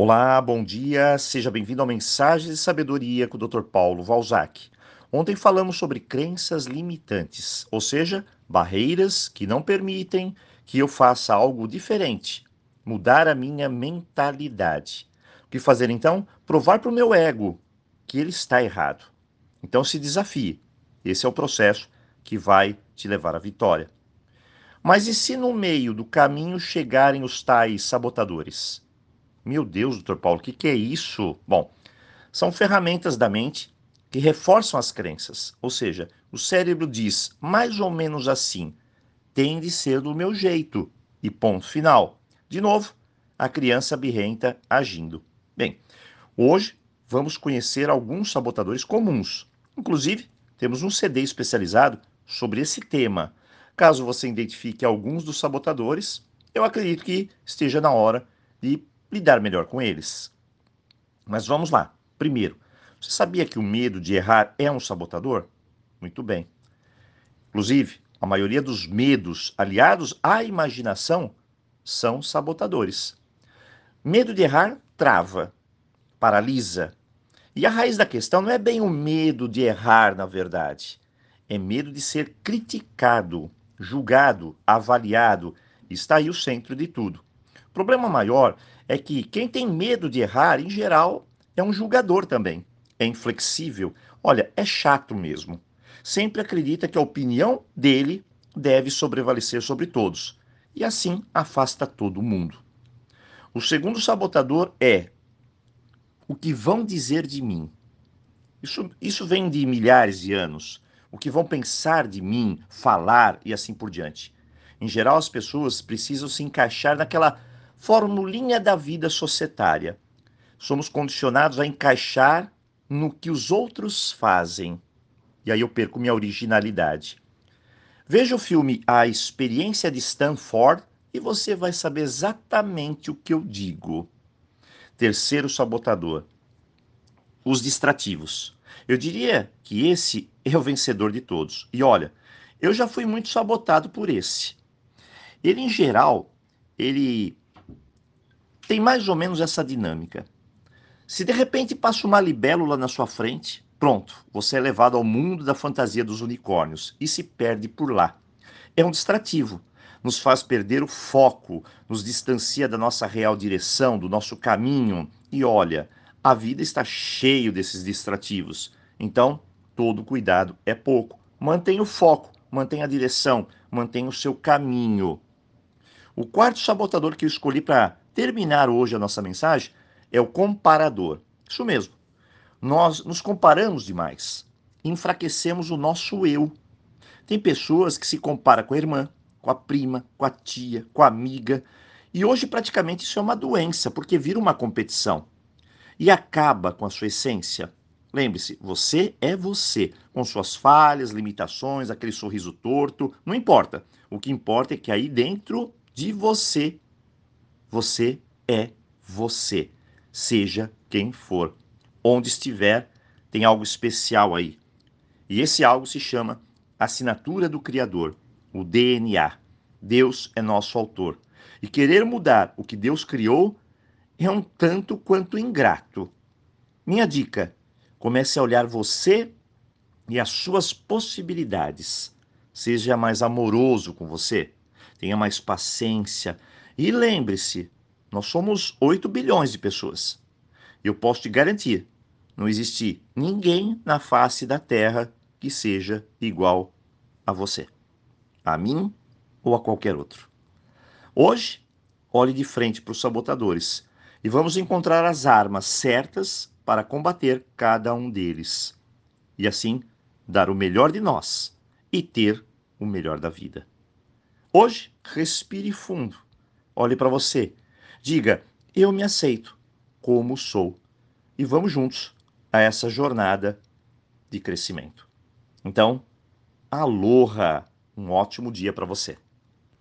Olá, bom dia, seja bem-vindo ao Mensagens de Sabedoria com o Dr. Paulo Valzac. Ontem falamos sobre crenças limitantes, ou seja, barreiras que não permitem que eu faça algo diferente, mudar a minha mentalidade. O que fazer então? Provar para o meu ego que ele está errado. Então se desafie. Esse é o processo que vai te levar à vitória. Mas e se no meio do caminho chegarem os tais sabotadores? Meu Deus, doutor Paulo, o que, que é isso? Bom, são ferramentas da mente que reforçam as crenças. Ou seja, o cérebro diz mais ou menos assim: tem de ser do meu jeito. E ponto final. De novo, a criança birrenta agindo. Bem, hoje vamos conhecer alguns sabotadores comuns. Inclusive, temos um CD especializado sobre esse tema. Caso você identifique alguns dos sabotadores, eu acredito que esteja na hora de lidar melhor com eles. Mas vamos lá. Primeiro, você sabia que o medo de errar é um sabotador? Muito bem. Inclusive, a maioria dos medos aliados à imaginação são sabotadores. Medo de errar trava, paralisa. E a raiz da questão não é bem o medo de errar, na verdade. É medo de ser criticado, julgado, avaliado. Está aí o centro de tudo. Problema maior é que quem tem medo de errar, em geral, é um julgador também. É inflexível. Olha, é chato mesmo. Sempre acredita que a opinião dele deve sobrevalecer sobre todos. E assim afasta todo mundo. O segundo sabotador é o que vão dizer de mim. Isso, isso vem de milhares de anos. O que vão pensar de mim, falar e assim por diante. Em geral, as pessoas precisam se encaixar naquela formulinha da vida societária. Somos condicionados a encaixar no que os outros fazem. E aí eu perco minha originalidade. Veja o filme A Experiência de Stanford e você vai saber exatamente o que eu digo. Terceiro sabotador: os distrativos. Eu diria que esse é o vencedor de todos. E olha, eu já fui muito sabotado por esse. Ele, em geral, ele tem mais ou menos essa dinâmica. Se de repente passa uma libélula na sua frente, pronto, você é levado ao mundo da fantasia dos unicórnios e se perde por lá. É um distrativo, nos faz perder o foco, nos distancia da nossa real direção, do nosso caminho. E olha, a vida está cheio desses distrativos. Então, todo cuidado é pouco. Mantenha o foco, mantenha a direção, mantenha o seu caminho. O quarto sabotador que eu escolhi para terminar hoje a nossa mensagem é o comparador. Isso mesmo. Nós nos comparamos demais. Enfraquecemos o nosso eu. Tem pessoas que se comparam com a irmã, com a prima, com a tia, com a amiga. E hoje praticamente isso é uma doença, porque vira uma competição. E acaba com a sua essência. Lembre-se, você é você, com suas falhas, limitações, aquele sorriso torto, não importa. O que importa é que aí dentro de você você é você, seja quem for. Onde estiver, tem algo especial aí. E esse algo se chama assinatura do Criador, o DNA. Deus é nosso autor. E querer mudar o que Deus criou é um tanto quanto ingrato. Minha dica: comece a olhar você e as suas possibilidades. Seja mais amoroso com você, tenha mais paciência, e lembre-se, nós somos 8 bilhões de pessoas. Eu posso te garantir, não existe ninguém na face da Terra que seja igual a você, a mim ou a qualquer outro. Hoje, olhe de frente para os sabotadores e vamos encontrar as armas certas para combater cada um deles. E assim, dar o melhor de nós e ter o melhor da vida. Hoje, respire fundo olhe para você. Diga: Eu me aceito como sou. E vamos juntos a essa jornada de crescimento. Então, aloha! Um ótimo dia para você.